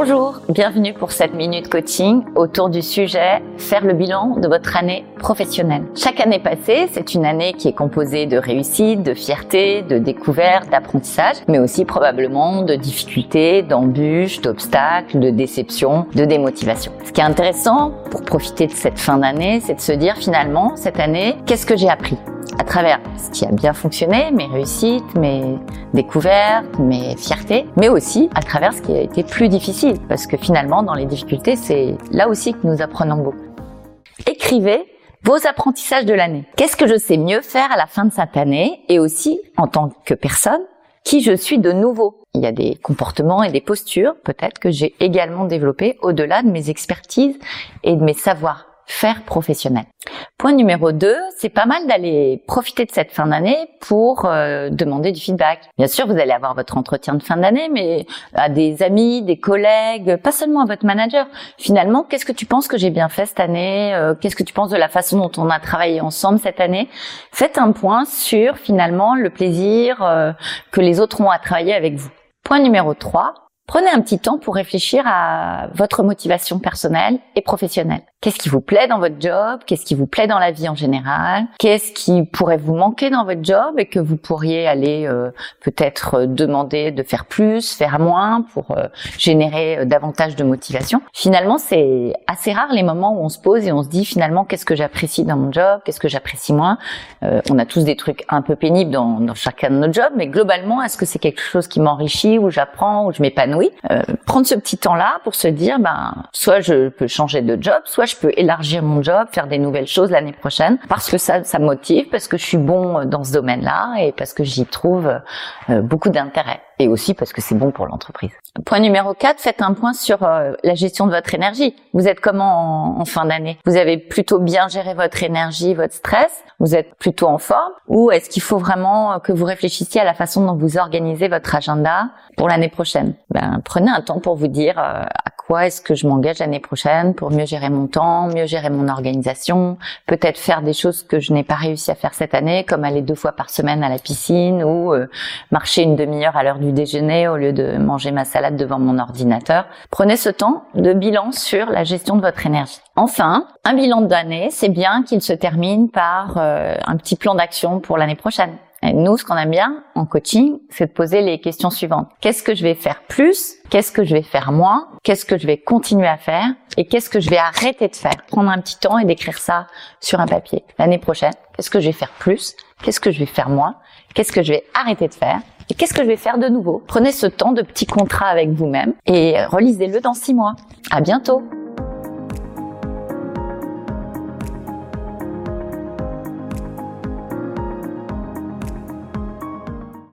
Bonjour, bienvenue pour cette minute coaching autour du sujet faire le bilan de votre année professionnelle. Chaque année passée, c'est une année qui est composée de réussites, de fierté, de découvertes, d'apprentissage, mais aussi probablement de difficultés, d'embûches, d'obstacles, de déceptions, de démotivation. Ce qui est intéressant pour profiter de cette fin d'année, c'est de se dire finalement, cette année, qu'est-ce que j'ai appris? Travers ce qui a bien fonctionné, mes réussites, mes découvertes, mes fiertés, mais aussi à travers ce qui a été plus difficile, parce que finalement, dans les difficultés, c'est là aussi que nous apprenons beaucoup. Écrivez vos apprentissages de l'année. Qu'est-ce que je sais mieux faire à la fin de cette année et aussi en tant que personne qui je suis de nouveau? Il y a des comportements et des postures peut-être que j'ai également développés au-delà de mes expertises et de mes savoirs faire professionnel. Point numéro 2, c'est pas mal d'aller profiter de cette fin d'année pour euh, demander du feedback. Bien sûr, vous allez avoir votre entretien de fin d'année, mais à des amis, des collègues, pas seulement à votre manager. Finalement, qu'est-ce que tu penses que j'ai bien fait cette année euh, Qu'est-ce que tu penses de la façon dont on a travaillé ensemble cette année? Faites un point sur finalement le plaisir euh, que les autres ont à travailler avec vous. Point numéro 3, Prenez un petit temps pour réfléchir à votre motivation personnelle et professionnelle. Qu'est-ce qui vous plaît dans votre job? Qu'est-ce qui vous plaît dans la vie en général? Qu'est-ce qui pourrait vous manquer dans votre job et que vous pourriez aller euh, peut-être euh, demander de faire plus, faire moins pour euh, générer davantage de motivation? Finalement, c'est assez rare les moments où on se pose et on se dit finalement qu'est-ce que j'apprécie dans mon job? Qu'est-ce que j'apprécie moins? On a tous des trucs un peu pénibles dans, dans chacun de nos jobs, mais globalement, est-ce que c'est quelque chose qui m'enrichit, où j'apprends, où je m'épanouis? Prendre ce petit temps-là pour se dire, ben, soit je peux changer de job, soit je peux élargir mon job, faire des nouvelles choses l'année prochaine, parce que ça, ça me motive, parce que je suis bon dans ce domaine-là et parce que j'y trouve euh, beaucoup d'intérêt. Et aussi parce que c'est bon pour l'entreprise. Point numéro 4, faites un point sur euh, la gestion de votre énergie. Vous êtes comment en, fin d'année? Vous avez plutôt bien géré votre énergie, votre stress? Vous êtes plutôt en forme? Ou est-ce qu'il faut vraiment que vous réfléchissiez à la façon dont vous organisez votre agenda pour l'année prochaine? Ben, Prenez un temps pour vous dire euh, est-ce que je m'engage l'année prochaine pour mieux gérer mon temps, mieux gérer mon organisation, peut-être faire des choses que je n'ai pas réussi à faire cette année, comme aller deux fois par semaine à la piscine ou euh, marcher une demi-heure à l'heure du déjeuner au lieu de manger ma salade devant mon ordinateur. Prenez ce temps de bilan sur la gestion de votre énergie. Enfin, un bilan d'année, c'est bien qu'il se termine par euh, un petit plan d'action pour l'année prochaine. Nous, ce qu'on aime bien en coaching, c'est de poser les questions suivantes. Qu'est-ce que je vais faire plus? Qu'est-ce que je vais faire moins? Qu'est-ce que je vais continuer à faire? Et qu'est-ce que je vais arrêter de faire? Prendre un petit temps et d'écrire ça sur un papier. L'année prochaine, qu'est-ce que je vais faire plus? Qu'est-ce que je vais faire moins? Qu'est-ce que je vais arrêter de faire? Et qu'est-ce que je vais faire de nouveau? Prenez ce temps de petit contrat avec vous-même et relisez-le dans six mois. À bientôt